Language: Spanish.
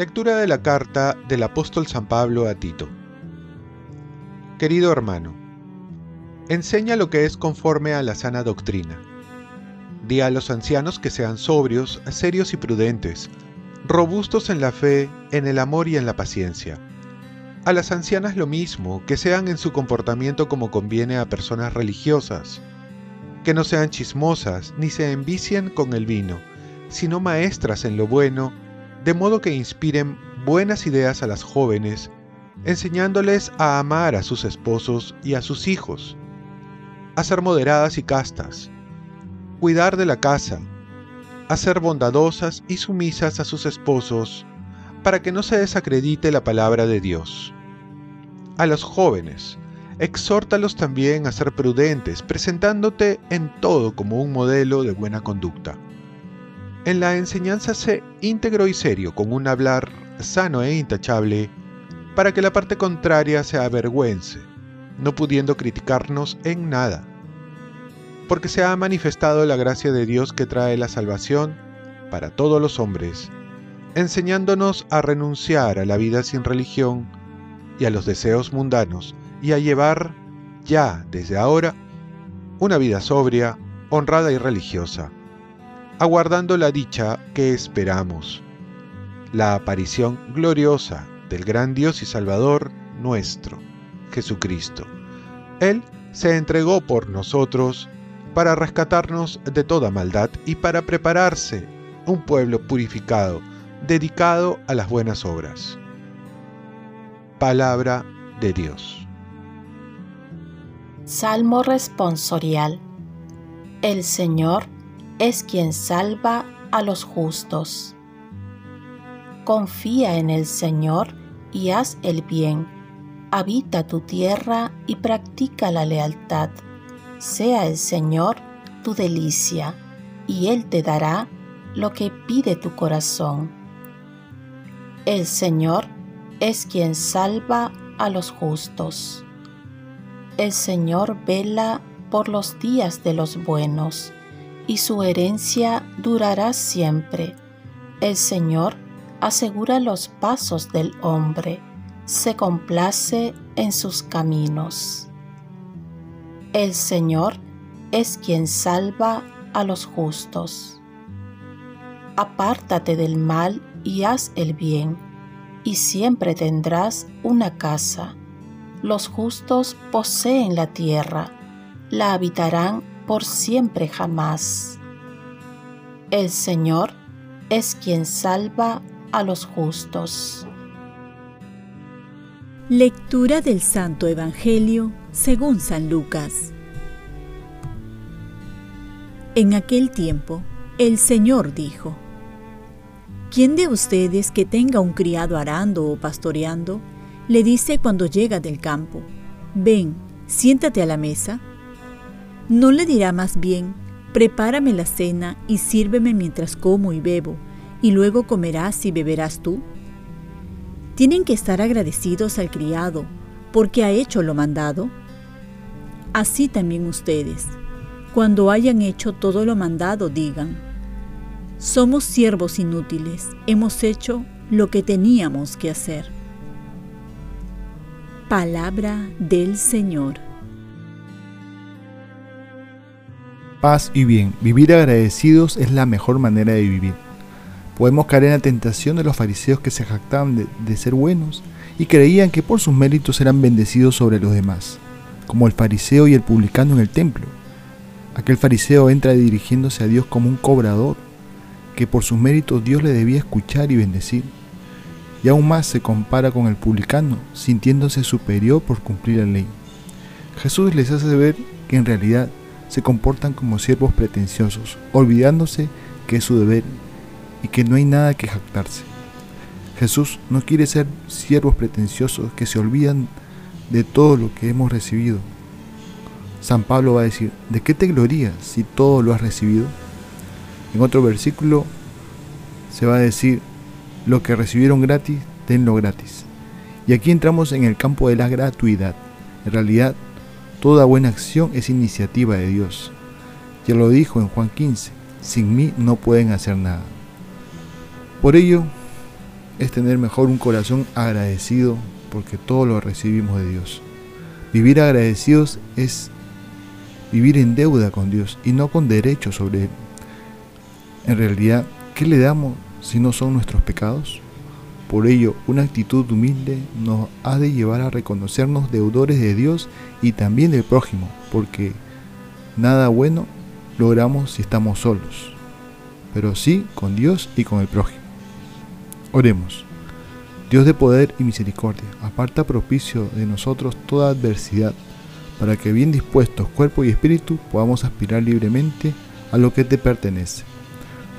Lectura de la carta del apóstol San Pablo a Tito. Querido hermano, enseña lo que es conforme a la sana doctrina. Di a los ancianos que sean sobrios, serios y prudentes, robustos en la fe, en el amor y en la paciencia. A las ancianas lo mismo, que sean en su comportamiento como conviene a personas religiosas, que no sean chismosas ni se envicien con el vino, sino maestras en lo bueno, de modo que inspiren buenas ideas a las jóvenes, enseñándoles a amar a sus esposos y a sus hijos, a ser moderadas y castas, cuidar de la casa, a ser bondadosas y sumisas a sus esposos, para que no se desacredite la palabra de Dios. A los jóvenes, exhórtalos también a ser prudentes, presentándote en todo como un modelo de buena conducta. En la enseñanza sé íntegro y serio, con un hablar sano e intachable, para que la parte contraria se avergüence, no pudiendo criticarnos en nada. Porque se ha manifestado la gracia de Dios que trae la salvación para todos los hombres, enseñándonos a renunciar a la vida sin religión y a los deseos mundanos, y a llevar, ya desde ahora, una vida sobria, honrada y religiosa aguardando la dicha que esperamos, la aparición gloriosa del gran Dios y Salvador nuestro, Jesucristo. Él se entregó por nosotros para rescatarnos de toda maldad y para prepararse un pueblo purificado, dedicado a las buenas obras. Palabra de Dios. Salmo responsorial. El Señor es quien salva a los justos. Confía en el Señor y haz el bien. Habita tu tierra y practica la lealtad. Sea el Señor tu delicia, y Él te dará lo que pide tu corazón. El Señor es quien salva a los justos. El Señor vela por los días de los buenos y su herencia durará siempre. El Señor asegura los pasos del hombre, se complace en sus caminos. El Señor es quien salva a los justos. Apártate del mal y haz el bien, y siempre tendrás una casa. Los justos poseen la tierra, la habitarán por siempre jamás. El Señor es quien salva a los justos. Lectura del Santo Evangelio según San Lucas. En aquel tiempo, el Señor dijo, ¿Quién de ustedes que tenga un criado arando o pastoreando, le dice cuando llega del campo, ven, siéntate a la mesa? ¿No le dirá más bien, prepárame la cena y sírveme mientras como y bebo, y luego comerás y beberás tú? Tienen que estar agradecidos al criado, porque ha hecho lo mandado. Así también ustedes, cuando hayan hecho todo lo mandado, digan, somos siervos inútiles, hemos hecho lo que teníamos que hacer. Palabra del Señor. paz y bien. Vivir agradecidos es la mejor manera de vivir. Podemos caer en la tentación de los fariseos que se jactaban de, ser buenos y creían que por sus méritos eran bendecidos sobre los demás, como el fariseo y el publicano en el templo. Aquel fariseo entra dirigiéndose a Dios como un cobrador, que por sus méritos Dios le debía escuchar y bendecir. Y aún más se compara con el publicano, sintiéndose superior por cumplir la ley. Jesús les hace ver que en realidad se comportan como siervos pretenciosos, olvidándose que es su deber y que no hay nada que jactarse. Jesús no quiere ser siervos pretenciosos que se olvidan de todo lo que hemos recibido. San Pablo va a decir, ¿de qué te glorías si todo lo has recibido? En otro versículo se va a decir, lo que recibieron gratis, tenlo gratis. Y aquí entramos en el campo de la gratuidad. En realidad, toda buena acción es iniciativa de Dios. Ya lo dijo en Juan 15, sin mí no pueden hacer nada. Por ello, es tener mejor un corazón agradecido porque todo lo recibimos de Dios. Vivir agradecidos es vivir en deuda con Dios y no con derecho sobre Él. En realidad, ¿qué le damos si no son nuestros pecados? Por ello, una actitud humilde nos ha de llevar a reconocernos deudores de Dios y también del prójimo, porque nada bueno logramos si estamos solos, pero sí con Dios y con el prójimo. Oremos. Dios de poder y misericordia, aparta propicio de nosotros toda adversidad, para que bien dispuestos cuerpo y espíritu podamos aspirar libremente a lo que te pertenece.